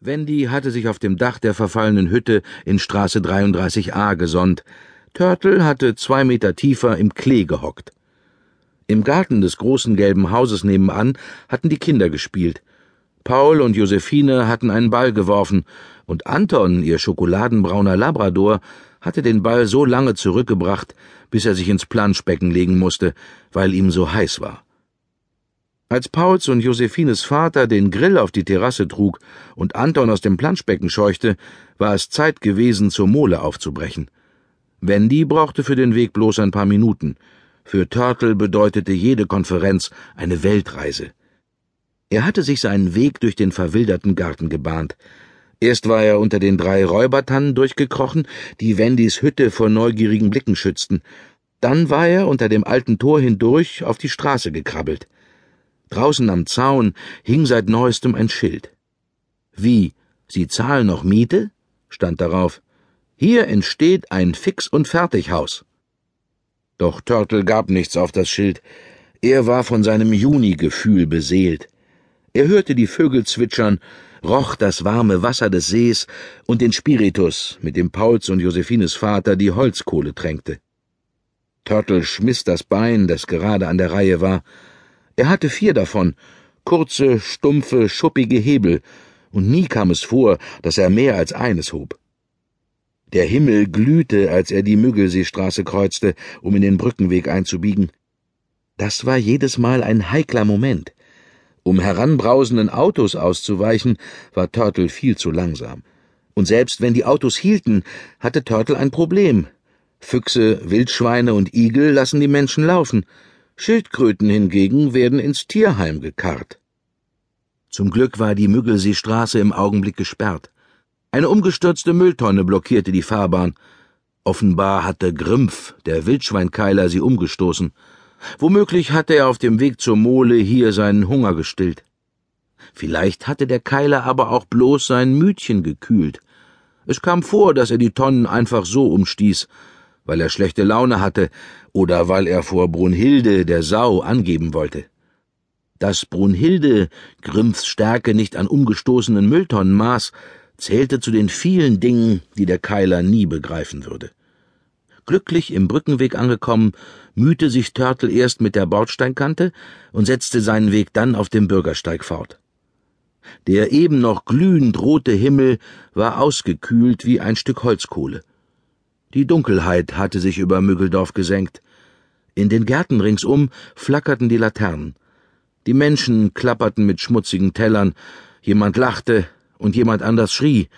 Wendy hatte sich auf dem Dach der verfallenen Hütte in Straße 33a gesonnt. Turtle hatte zwei Meter tiefer im Klee gehockt. Im Garten des großen gelben Hauses nebenan hatten die Kinder gespielt. Paul und Josephine hatten einen Ball geworfen, und Anton, ihr schokoladenbrauner Labrador, hatte den Ball so lange zurückgebracht, bis er sich ins Planschbecken legen musste, weil ihm so heiß war. Als Pauls und Josephines Vater den Grill auf die Terrasse trug und Anton aus dem Planschbecken scheuchte, war es Zeit gewesen, zur Mole aufzubrechen. Wendy brauchte für den Weg bloß ein paar Minuten. Für Turtle bedeutete jede Konferenz eine Weltreise. Er hatte sich seinen Weg durch den verwilderten Garten gebahnt. Erst war er unter den drei Räubertannen durchgekrochen, die Wendys Hütte vor neugierigen Blicken schützten. Dann war er unter dem alten Tor hindurch auf die Straße gekrabbelt. Draußen am Zaun hing seit neuestem ein Schild. Wie, Sie zahlen noch Miete? stand darauf. Hier entsteht ein Fix- und Fertighaus. Doch Turtle gab nichts auf das Schild. Er war von seinem Junigefühl beseelt. Er hörte die Vögel zwitschern, roch das warme Wasser des Sees und den Spiritus, mit dem Pauls und Josephines Vater die Holzkohle tränkte. Turtle schmiss das Bein, das gerade an der Reihe war, er hatte vier davon, kurze, stumpfe, schuppige Hebel, und nie kam es vor, dass er mehr als eines hob. Der Himmel glühte, als er die Müggelseestraße kreuzte, um in den Brückenweg einzubiegen. Das war jedes Mal ein heikler Moment. Um heranbrausenden Autos auszuweichen, war Turtle viel zu langsam. Und selbst wenn die Autos hielten, hatte Turtle ein Problem. Füchse, Wildschweine und Igel lassen die Menschen laufen. Schildkröten hingegen werden ins Tierheim gekarrt. Zum Glück war die Müggelseestraße im Augenblick gesperrt. Eine umgestürzte Mülltonne blockierte die Fahrbahn. Offenbar hatte Grimpf, der Wildschweinkeiler, sie umgestoßen. Womöglich hatte er auf dem Weg zur Mole hier seinen Hunger gestillt. Vielleicht hatte der Keiler aber auch bloß sein Mütchen gekühlt. Es kam vor, dass er die Tonnen einfach so umstieß, weil er schlechte Laune hatte oder weil er vor Brunhilde, der Sau, angeben wollte. Dass Brunhilde Grimmfs Stärke nicht an umgestoßenen Mülltonnen maß, zählte zu den vielen Dingen, die der Keiler nie begreifen würde. Glücklich im Brückenweg angekommen, mühte sich Törtel erst mit der Bordsteinkante und setzte seinen Weg dann auf dem Bürgersteig fort. Der eben noch glühend rote Himmel war ausgekühlt wie ein Stück Holzkohle. Die Dunkelheit hatte sich über Müggeldorf gesenkt. In den Gärten ringsum flackerten die Laternen. Die Menschen klapperten mit schmutzigen Tellern, jemand lachte und jemand anders schrie.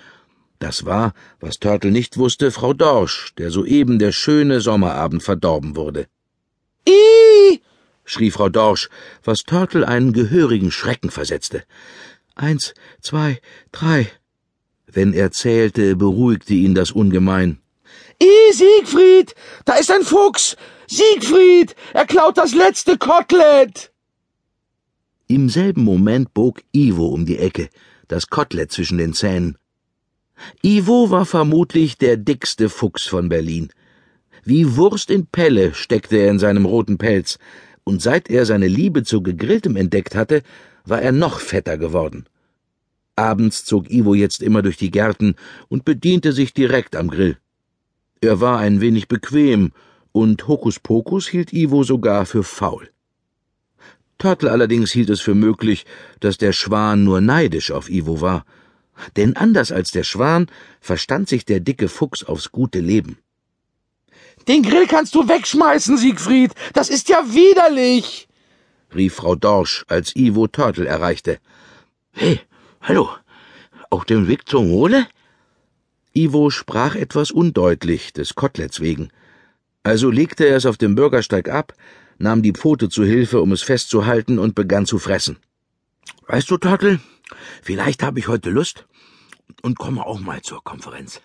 Das war, was Törtel nicht wusste, Frau Dorsch, der soeben der schöne Sommerabend verdorben wurde. Ih! schrie Frau Dorsch, was Törtel einen gehörigen Schrecken versetzte. Eins, zwei, drei. Wenn er zählte, beruhigte ihn das ungemein. I, Siegfried! Da ist ein Fuchs! Siegfried! Er klaut das letzte Kotelett! Im selben Moment bog Ivo um die Ecke, das Kotelett zwischen den Zähnen. Ivo war vermutlich der dickste Fuchs von Berlin. Wie Wurst in Pelle steckte er in seinem roten Pelz, und seit er seine Liebe zu Gegrilltem entdeckt hatte, war er noch fetter geworden. Abends zog Ivo jetzt immer durch die Gärten und bediente sich direkt am Grill. Er war ein wenig bequem, und Hokuspokus hielt Ivo sogar für faul. Turtle allerdings hielt es für möglich, dass der Schwan nur neidisch auf Ivo war. Denn anders als der Schwan verstand sich der dicke Fuchs aufs gute Leben. Den Grill kannst du wegschmeißen, Siegfried. Das ist ja widerlich, rief Frau Dorsch, als Ivo Turtle erreichte. Hey, hallo. Auf dem Weg zur Mole? Ivo sprach etwas undeutlich, des Koteletts wegen. Also legte er es auf dem Bürgersteig ab, nahm die Pfote zu Hilfe, um es festzuhalten, und begann zu fressen. Weißt du, Turtle, vielleicht habe ich heute Lust und komme auch mal zur Konferenz.